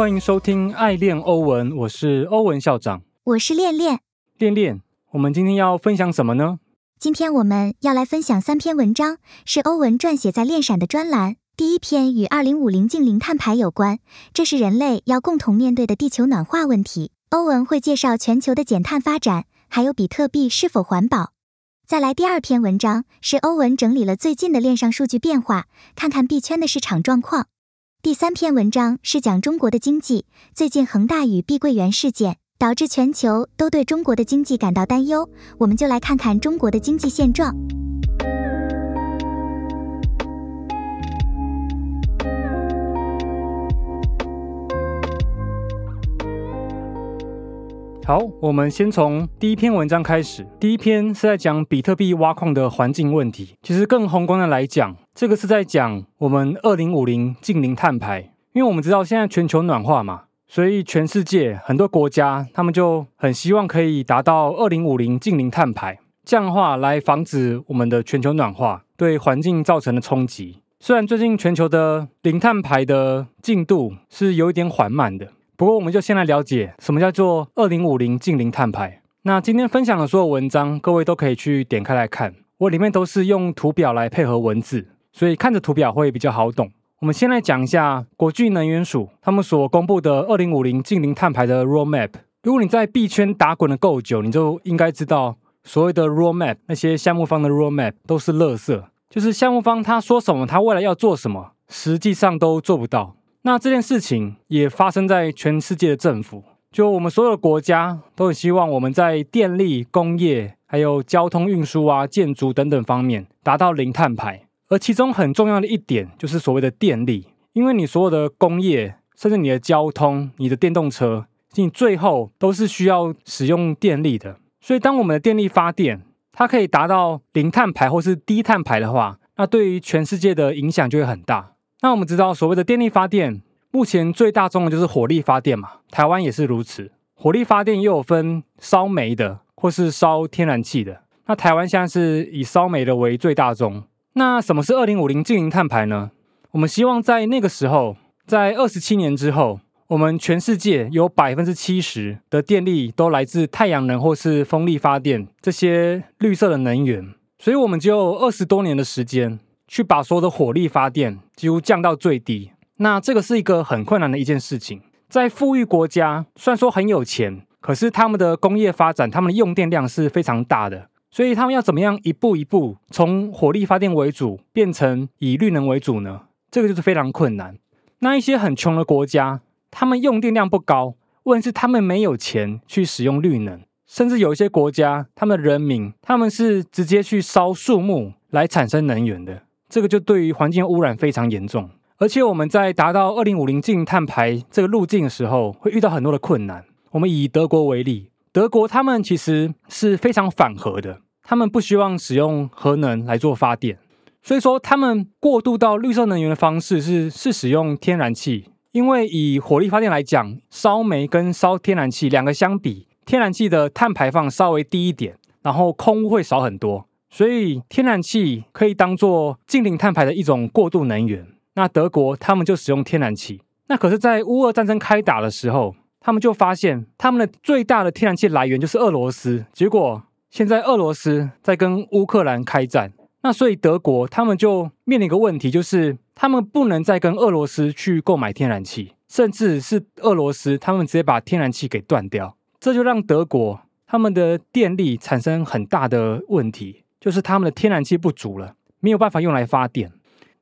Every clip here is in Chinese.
欢迎收听《爱恋欧文》，我是欧文校长，我是恋恋。恋恋，我们今天要分享什么呢？今天我们要来分享三篇文章，是欧文撰写在恋闪的专栏。第一篇与二零五零净零碳排有关，这是人类要共同面对的地球暖化问题。欧文会介绍全球的减碳发展，还有比特币是否环保。再来第二篇文章是欧文整理了最近的链上数据变化，看看币圈的市场状况。第三篇文章是讲中国的经济，最近恒大与碧桂园事件导致全球都对中国的经济感到担忧，我们就来看看中国的经济现状。好，我们先从第一篇文章开始。第一篇是在讲比特币挖矿的环境问题。其实更宏观的来讲，这个是在讲我们二零五零近零碳排。因为我们知道现在全球暖化嘛，所以全世界很多国家他们就很希望可以达到二零五零近零碳排，这样的话来防止我们的全球暖化对环境造成的冲击。虽然最近全球的零碳排的进度是有一点缓慢的。不过，我们就先来了解什么叫做二零五零近零碳排。那今天分享的所有文章，各位都可以去点开来看。我里面都是用图表来配合文字，所以看着图表会比较好懂。我们先来讲一下国际能源署他们所公布的二零五零近零碳排的 roadmap。如果你在币圈打滚的够久，你就应该知道，所谓的 roadmap 那些项目方的 roadmap 都是垃圾，就是项目方他说什么，他未来要做什么，实际上都做不到。那这件事情也发生在全世界的政府，就我们所有的国家都很希望我们在电力、工业、还有交通运输啊、建筑等等方面达到零碳排。而其中很重要的一点就是所谓的电力，因为你所有的工业，甚至你的交通、你的电动车，你最后都是需要使用电力的。所以，当我们的电力发电，它可以达到零碳排或是低碳排的话，那对于全世界的影响就会很大。那我们知道，所谓的电力发电，目前最大宗的就是火力发电嘛。台湾也是如此，火力发电又有分烧煤的或是烧天然气的。那台湾现在是以烧煤的为最大宗。那什么是二零五零净零碳排呢？我们希望在那个时候，在二十七年之后，我们全世界有百分之七十的电力都来自太阳能或是风力发电这些绿色的能源。所以，我们只有二十多年的时间。去把所有的火力发电几乎降到最低，那这个是一个很困难的一件事情。在富裕国家，虽然说很有钱，可是他们的工业发展，他们的用电量是非常大的，所以他们要怎么样一步一步从火力发电为主变成以绿能为主呢？这个就是非常困难。那一些很穷的国家，他们用电量不高，问题是他们没有钱去使用绿能，甚至有一些国家，他们的人民他们是直接去烧树木来产生能源的。这个就对于环境污染非常严重，而且我们在达到二零五零净碳排这个路径的时候，会遇到很多的困难。我们以德国为例，德国他们其实是非常反核的，他们不希望使用核能来做发电，所以说他们过渡到绿色能源的方式是是使用天然气，因为以火力发电来讲，烧煤跟烧天然气两个相比，天然气的碳排放稍微低一点，然后空污会少很多。所以天然气可以当做近零碳排的一种过渡能源。那德国他们就使用天然气。那可是，在乌俄战争开打的时候，他们就发现他们的最大的天然气来源就是俄罗斯。结果现在俄罗斯在跟乌克兰开战，那所以德国他们就面临一个问题，就是他们不能再跟俄罗斯去购买天然气，甚至是俄罗斯他们直接把天然气给断掉，这就让德国他们的电力产生很大的问题。就是他们的天然气不足了，没有办法用来发电。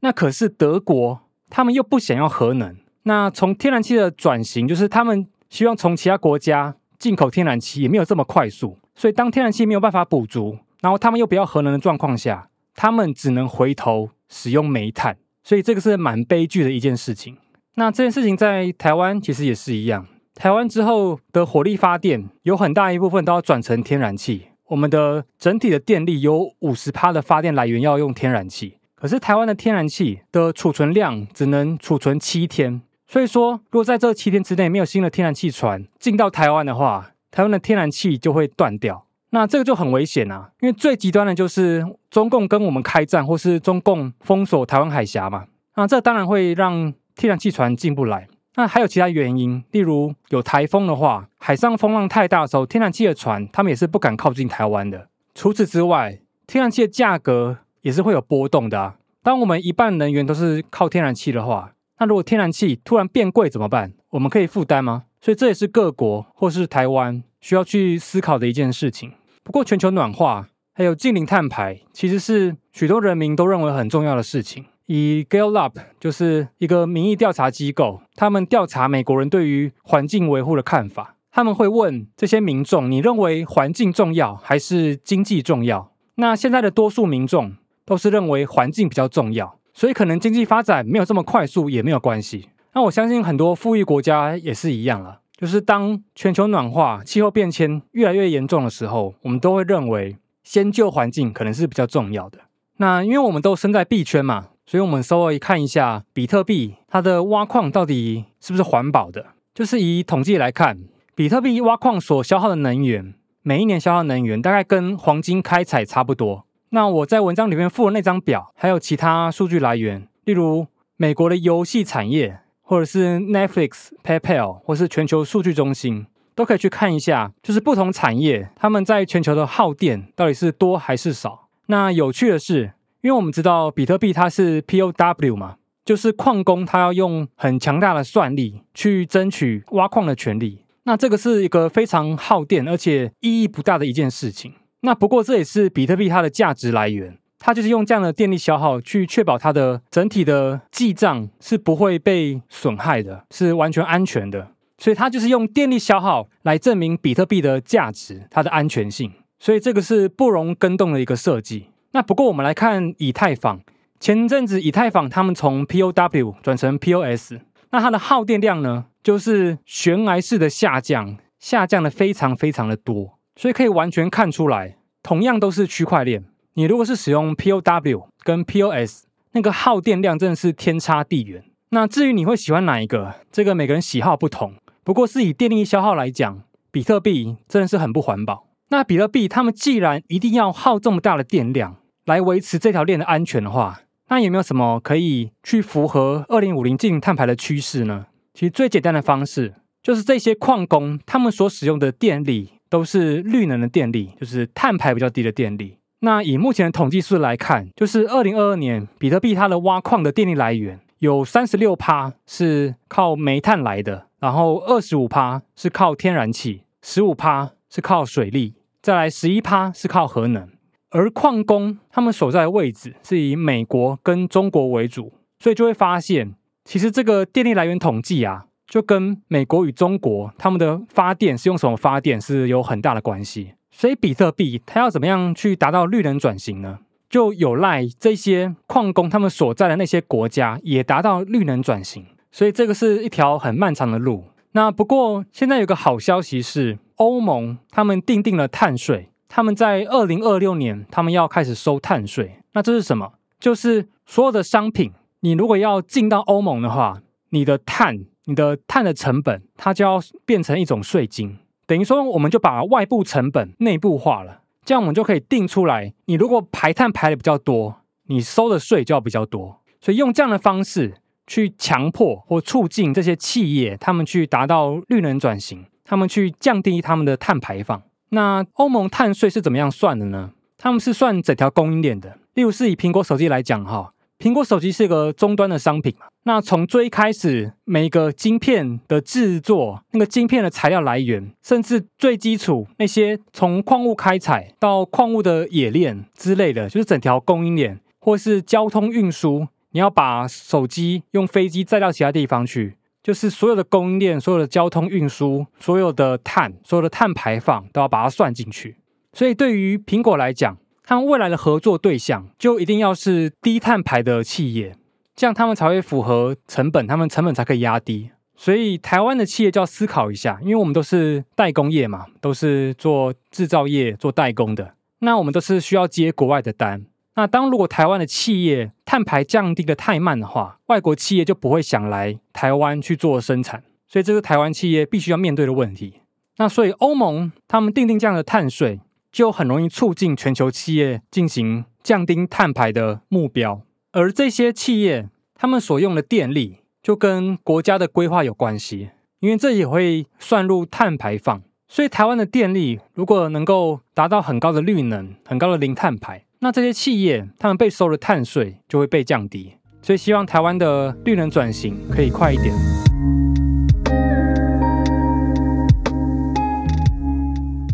那可是德国，他们又不想要核能。那从天然气的转型，就是他们希望从其他国家进口天然气，也没有这么快速。所以当天然气没有办法补足，然后他们又不要核能的状况下，他们只能回头使用煤炭。所以这个是蛮悲剧的一件事情。那这件事情在台湾其实也是一样。台湾之后的火力发电，有很大一部分都要转成天然气。我们的整体的电力有五十趴的发电来源要用天然气，可是台湾的天然气的储存量只能储存七天，所以说如果在这七天之内没有新的天然气船进到台湾的话，台湾的天然气就会断掉，那这个就很危险啊！因为最极端的就是中共跟我们开战，或是中共封锁台湾海峡嘛，那这当然会让天然气船进不来。那还有其他原因，例如有台风的话，海上风浪太大的时候，天然气的船他们也是不敢靠近台湾的。除此之外，天然气的价格也是会有波动的啊。当我们一半能源都是靠天然气的话，那如果天然气突然变贵怎么办？我们可以负担吗？所以这也是各国或是台湾需要去思考的一件事情。不过，全球暖化还有近零碳排，其实是许多人民都认为很重要的事情。以 Gallup 就是一个民意调查机构，他们调查美国人对于环境维护的看法。他们会问这些民众：你认为环境重要还是经济重要？那现在的多数民众都是认为环境比较重要，所以可能经济发展没有这么快速也没有关系。那我相信很多富裕国家也是一样了，就是当全球暖化、气候变迁越来越严重的时候，我们都会认为先救环境可能是比较重要的。那因为我们都身在币圈嘛，所以我们稍微看一下比特币它的挖矿到底是不是环保的。就是以统计来看，比特币挖矿所消耗的能源，每一年消耗能源大概跟黄金开采差不多。那我在文章里面附的那张表，还有其他数据来源，例如美国的游戏产业。或者是 Netflix、PayPal，或是全球数据中心，都可以去看一下，就是不同产业他们在全球的耗电到底是多还是少。那有趣的是，因为我们知道比特币它是 POW 嘛，就是矿工他要用很强大的算力去争取挖矿的权利。那这个是一个非常耗电而且意义不大的一件事情。那不过这也是比特币它的价值来源。它就是用这样的电力消耗去确保它的整体的记账是不会被损害的，是完全安全的。所以它就是用电力消耗来证明比特币的价值、它的安全性。所以这个是不容更动的一个设计。那不过我们来看以太坊，前阵子以太坊他们从 POW 转成 POS，那它的耗电量呢，就是悬崖式的下降，下降的非常非常的多。所以可以完全看出来，同样都是区块链。你如果是使用 POW 跟 POS，那个耗电量真的是天差地远。那至于你会喜欢哪一个，这个每个人喜好不同。不过是以电力消耗来讲，比特币真的是很不环保。那比特币他们既然一定要耗这么大的电量来维持这条链的安全的话，那有没有什么可以去符合二零五零净碳排的趋势呢？其实最简单的方式就是这些矿工他们所使用的电力都是绿能的电力，就是碳排比较低的电力。那以目前的统计数来看，就是二零二二年比特币它的挖矿的电力来源有三十六趴是靠煤炭来的，然后二十五趴是靠天然气，十五趴是靠水力，再来十一趴是靠核能。而矿工他们所在的位置是以美国跟中国为主，所以就会发现，其实这个电力来源统计啊，就跟美国与中国他们的发电是用什么发电是有很大的关系。所以，比特币它要怎么样去达到绿能转型呢？就有赖这些矿工他们所在的那些国家也达到绿能转型。所以，这个是一条很漫长的路。那不过，现在有个好消息是，欧盟他们定定了碳税，他们在二零二六年他们要开始收碳税。那这是什么？就是所有的商品，你如果要进到欧盟的话，你的碳、你的碳的成本，它就要变成一种税金。等于说，我们就把外部成本内部化了，这样我们就可以定出来。你如果排碳排的比较多，你收的税就要比较多。所以用这样的方式去强迫或促进这些企业，他们去达到绿能转型，他们去降低他们的碳排放。那欧盟碳税是怎么样算的呢？他们是算整条供应链的。例如是以苹果手机来讲，哈。苹果手机是一个终端的商品嘛？那从最开始，每一个晶片的制作，那个晶片的材料来源，甚至最基础那些从矿物开采到矿物的冶炼之类的，就是整条供应链，或是交通运输，你要把手机用飞机载到其他地方去，就是所有的供应链、所有的交通运输、所有的碳、所有的碳排放都要把它算进去。所以对于苹果来讲，他们未来的合作对象就一定要是低碳排的企业，这样他们才会符合成本，他们成本才可以压低。所以台湾的企业就要思考一下，因为我们都是代工业嘛，都是做制造业、做代工的，那我们都是需要接国外的单。那当如果台湾的企业碳排降低的太慢的话，外国企业就不会想来台湾去做生产，所以这是台湾企业必须要面对的问题。那所以欧盟他们定定这样的碳税。就很容易促进全球企业进行降低碳排的目标，而这些企业他们所用的电力就跟国家的规划有关系，因为这也会算入碳排放。所以台湾的电力如果能够达到很高的绿能、很高的零碳排，那这些企业他们被收的碳税就会被降低。所以希望台湾的绿能转型可以快一点。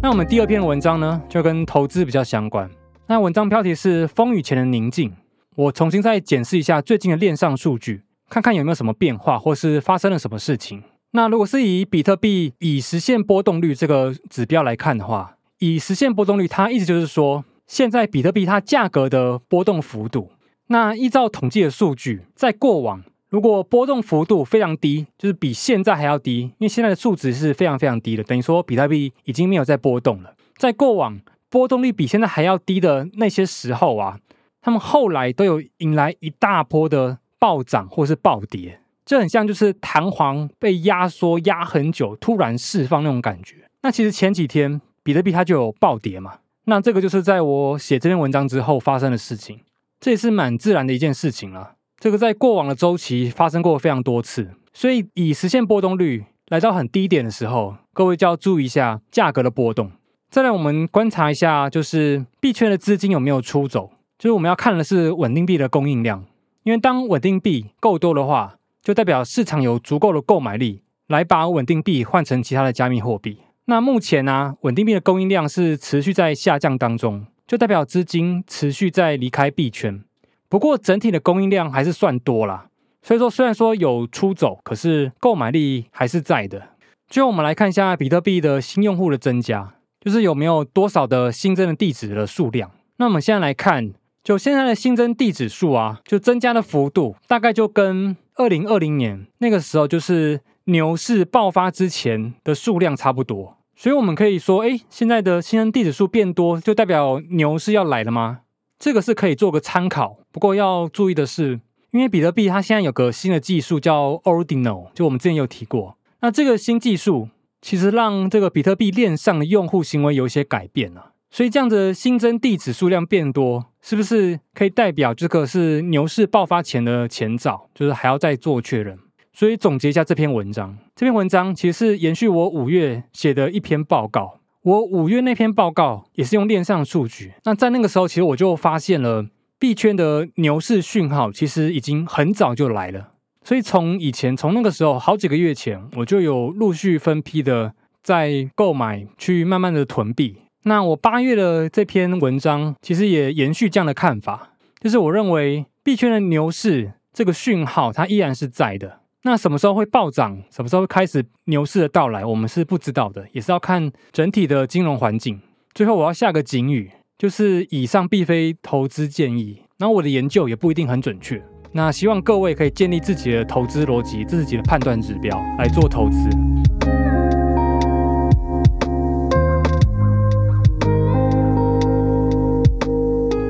那我们第二篇文章呢，就跟投资比较相关。那文章标题是“风雨前的宁静”。我重新再检视一下最近的链上数据，看看有没有什么变化，或是发生了什么事情。那如果是以比特币以实现波动率这个指标来看的话，以实现波动率，它意思就是说，现在比特币它价格的波动幅度。那依照统计的数据，在过往，如果波动幅度非常低，就是比现在还要低，因为现在的数值是非常非常低的，等于说比特币已经没有在波动了。在过往波动率比现在还要低的那些时候啊。他们后来都有引来一大波的暴涨或是暴跌，这很像就是弹簧被压缩压很久，突然释放那种感觉。那其实前几天比特币它就有暴跌嘛，那这个就是在我写这篇文章之后发生的事情，这也是蛮自然的一件事情了。这个在过往的周期发生过非常多次，所以以实现波动率来到很低点的时候，各位就要注意一下价格的波动。再来，我们观察一下，就是币圈的资金有没有出走。就是我们要看的是稳定币的供应量，因为当稳定币够多的话，就代表市场有足够的购买力来把稳定币换成其他的加密货币。那目前呢，稳定币的供应量是持续在下降当中，就代表资金持续在离开币圈。不过整体的供应量还是算多啦，所以说虽然说有出走，可是购买力还是在的。就我们来看一下比特币的新用户的增加，就是有没有多少的新增的地址的数量。那我们现在来看。就现在的新增地址数啊，就增加的幅度大概就跟二零二零年那个时候，就是牛市爆发之前的数量差不多。所以我们可以说，哎，现在的新增地址数变多，就代表牛市要来了吗？这个是可以做个参考。不过要注意的是，因为比特币它现在有个新的技术叫 Ordinal，就我们之前有提过。那这个新技术其实让这个比特币链上的用户行为有一些改变了。所以这样子新增地址数量变多，是不是可以代表这个是牛市爆发前的前兆？就是还要再做确认。所以总结一下这篇文章，这篇文章其实是延续我五月写的一篇报告。我五月那篇报告也是用链上数据。那在那个时候，其实我就发现了币圈的牛市讯号，其实已经很早就来了。所以从以前，从那个时候好几个月前，我就有陆续分批的在购买，去慢慢的囤币。那我八月的这篇文章其实也延续这样的看法，就是我认为币圈的牛市这个讯号它依然是在的。那什么时候会暴涨，什么时候会开始牛市的到来，我们是不知道的，也是要看整体的金融环境。最后我要下个警语，就是以上并非投资建议，然后我的研究也不一定很准确。那希望各位可以建立自己的投资逻辑，自己的判断指标来做投资。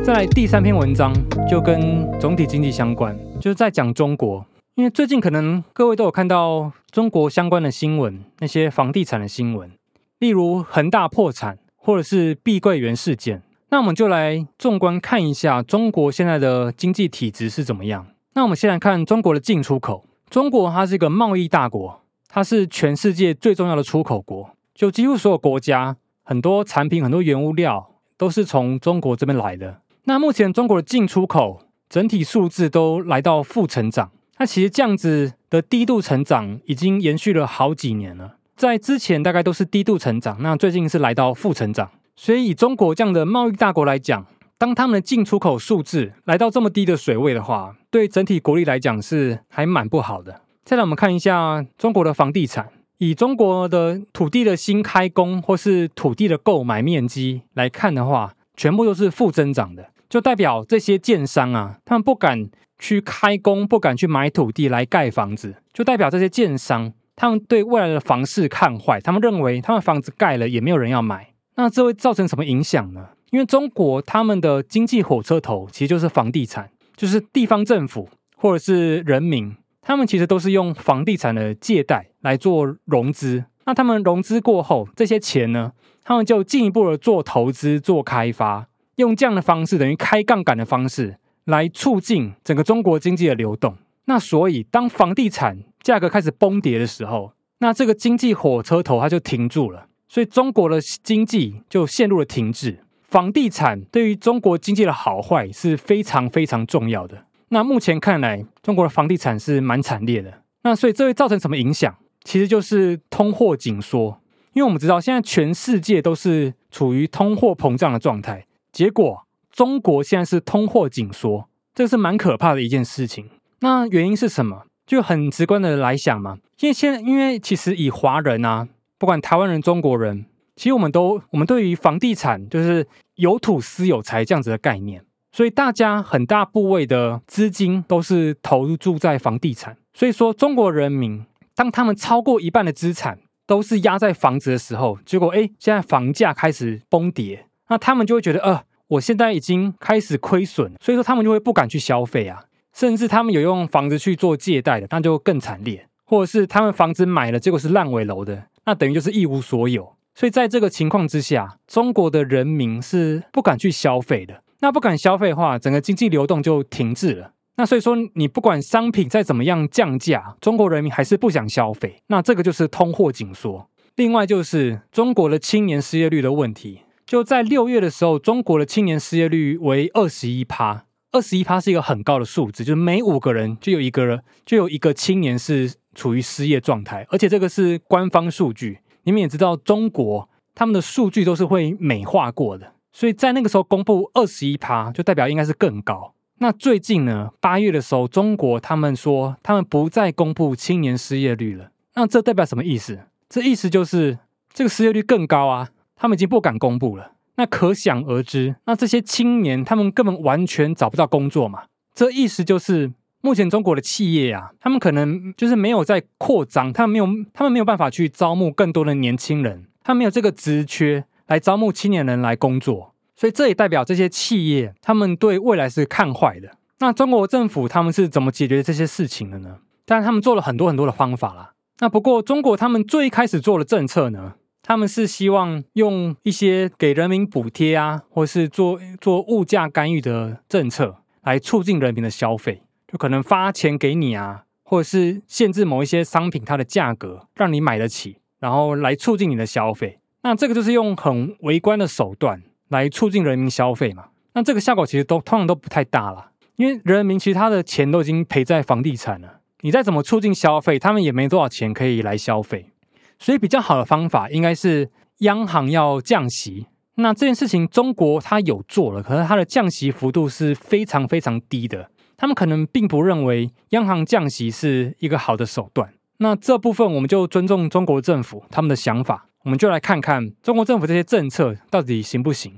再来第三篇文章就跟总体经济相关，就是在讲中国。因为最近可能各位都有看到中国相关的新闻，那些房地产的新闻，例如恒大破产或者是碧桂园事件。那我们就来纵观看一下中国现在的经济体制是怎么样。那我们先来看中国的进出口。中国它是一个贸易大国，它是全世界最重要的出口国，就几乎所有国家很多产品、很多原物料都是从中国这边来的。那目前中国的进出口整体数字都来到负成长，那其实这样子的低度成长已经延续了好几年了。在之前大概都是低度成长，那最近是来到负成长。所以以中国这样的贸易大国来讲，当他们的进出口数字来到这么低的水位的话，对整体国力来讲是还蛮不好的。再来我们看一下中国的房地产，以中国的土地的新开工或是土地的购买面积来看的话，全部都是负增长的。就代表这些建商啊，他们不敢去开工，不敢去买土地来盖房子，就代表这些建商他们对未来的房市看坏，他们认为他们房子盖了也没有人要买，那这会造成什么影响呢？因为中国他们的经济火车头其实就是房地产，就是地方政府或者是人民，他们其实都是用房地产的借贷来做融资，那他们融资过后，这些钱呢，他们就进一步的做投资、做开发。用这样的方式，等于开杠杆的方式来促进整个中国经济的流动。那所以当房地产价格开始崩跌的时候，那这个经济火车头它就停住了，所以中国的经济就陷入了停滞。房地产对于中国经济的好坏是非常非常重要的。那目前看来，中国的房地产是蛮惨烈的。那所以这会造成什么影响？其实就是通货紧缩。因为我们知道现在全世界都是处于通货膨胀的状态，结果中国现在是通货紧缩，这是蛮可怕的一件事情。那原因是什么？就很直观的来想嘛，因为现在因为其实以华人啊，不管台湾人、中国人，其实我们都我们对于房地产就是有土私有财这样子的概念，所以大家很大部位的资金都是投注在房地产。所以说，中国人民当他们超过一半的资产都是压在房子的时候，结果哎，现在房价开始崩跌，那他们就会觉得，呃，我现在已经开始亏损，所以说他们就会不敢去消费啊。甚至他们有用房子去做借贷的，那就更惨烈；或者是他们房子买了，结果是烂尾楼的，那等于就是一无所有。所以在这个情况之下，中国的人民是不敢去消费的。那不敢消费的话，整个经济流动就停滞了。那所以说，你不管商品再怎么样降价，中国人民还是不想消费。那这个就是通货紧缩。另外就是中国的青年失业率的问题，就在六月的时候，中国的青年失业率为二十一趴。二十一趴是一个很高的数字，就是每五个人就有一个人就有一个青年是处于失业状态，而且这个是官方数据。你们也知道，中国他们的数据都是会美化过的，所以在那个时候公布二十一趴，就代表应该是更高。那最近呢，八月的时候，中国他们说他们不再公布青年失业率了。那这代表什么意思？这意思就是这个失业率更高啊，他们已经不敢公布了。那可想而知，那这些青年他们根本完全找不到工作嘛？这意思就是，目前中国的企业啊，他们可能就是没有在扩张，他们没有，他们没有办法去招募更多的年轻人，他没有这个职缺来招募青年人来工作，所以这也代表这些企业他们对未来是看坏的。那中国政府他们是怎么解决这些事情的呢？当然，他们做了很多很多的方法啦。那不过，中国他们最开始做的政策呢？他们是希望用一些给人民补贴啊，或是做做物价干预的政策来促进人民的消费，就可能发钱给你啊，或者是限制某一些商品它的价格，让你买得起，然后来促进你的消费。那这个就是用很微观的手段来促进人民消费嘛。那这个效果其实都通常都不太大了，因为人民其实他的钱都已经赔在房地产了，你再怎么促进消费，他们也没多少钱可以来消费。所以比较好的方法应该是央行要降息。那这件事情中国它有做了，可是它的降息幅度是非常非常低的。他们可能并不认为央行降息是一个好的手段。那这部分我们就尊重中国政府他们的想法，我们就来看看中国政府这些政策到底行不行。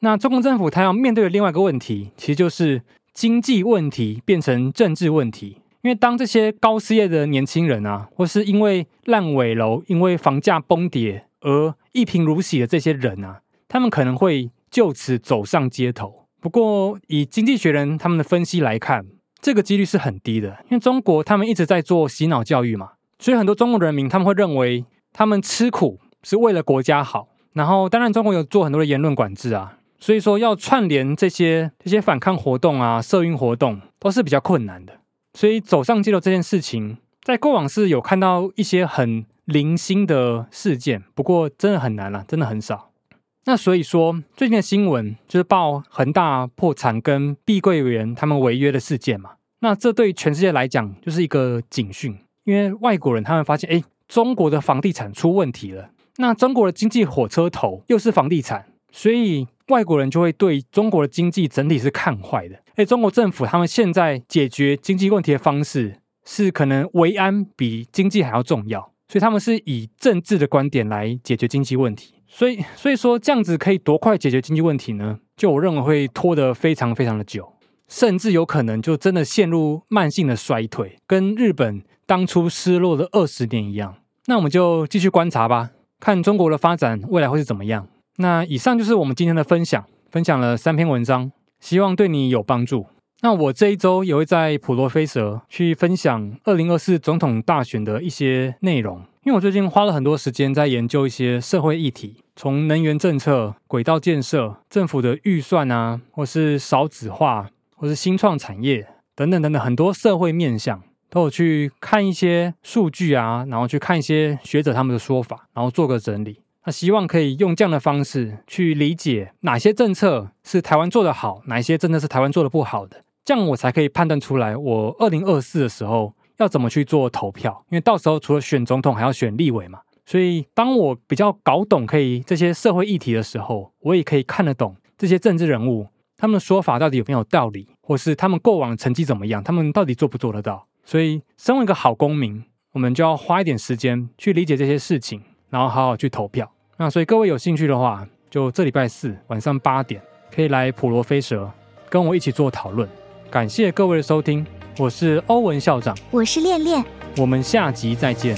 那中国政府它要面对的另外一个问题，其实就是经济问题变成政治问题。因为当这些高失业的年轻人啊，或是因为烂尾楼、因为房价崩跌而一贫如洗的这些人啊，他们可能会就此走上街头。不过，以经济学人他们的分析来看，这个几率是很低的。因为中国他们一直在做洗脑教育嘛，所以很多中国人民他们会认为他们吃苦是为了国家好。然后，当然中国有做很多的言论管制啊，所以说要串联这些这些反抗活动啊、社运活动都是比较困难的。所以走上街头这件事情，在过往是有看到一些很零星的事件，不过真的很难了，真的很少。那所以说，最近的新闻就是报恒大破产跟碧桂园他们违约的事件嘛。那这对全世界来讲就是一个警讯，因为外国人他们发现，哎，中国的房地产出问题了。那中国的经济火车头又是房地产，所以。外国人就会对中国的经济整体是看坏的。哎，中国政府他们现在解决经济问题的方式是可能维安比经济还要重要，所以他们是以政治的观点来解决经济问题。所以，所以说这样子可以多快解决经济问题呢？就我认为会拖得非常非常的久，甚至有可能就真的陷入慢性的衰退，跟日本当初失落的二十年一样。那我们就继续观察吧，看中国的发展未来会是怎么样。那以上就是我们今天的分享，分享了三篇文章，希望对你有帮助。那我这一周也会在普罗飞蛇去分享二零二四总统大选的一些内容，因为我最近花了很多时间在研究一些社会议题，从能源政策、轨道建设、政府的预算啊，或是少子化，或是新创产业等等等等很多社会面向。都有去看一些数据啊，然后去看一些学者他们的说法，然后做个整理。那希望可以用这样的方式去理解哪些政策是台湾做得好，哪一些政策是台湾做的不好的，这样我才可以判断出来，我二零二四的时候要怎么去做投票。因为到时候除了选总统，还要选立委嘛。所以当我比较搞懂可以这些社会议题的时候，我也可以看得懂这些政治人物他们的说法到底有没有道理，或是他们过往的成绩怎么样，他们到底做不做得到。所以，身为一个好公民，我们就要花一点时间去理解这些事情，然后好好去投票。那所以各位有兴趣的话，就这礼拜四晚上八点可以来普罗飞蛇跟我一起做讨论。感谢各位的收听，我是欧文校长，我是恋恋，我们下集再见。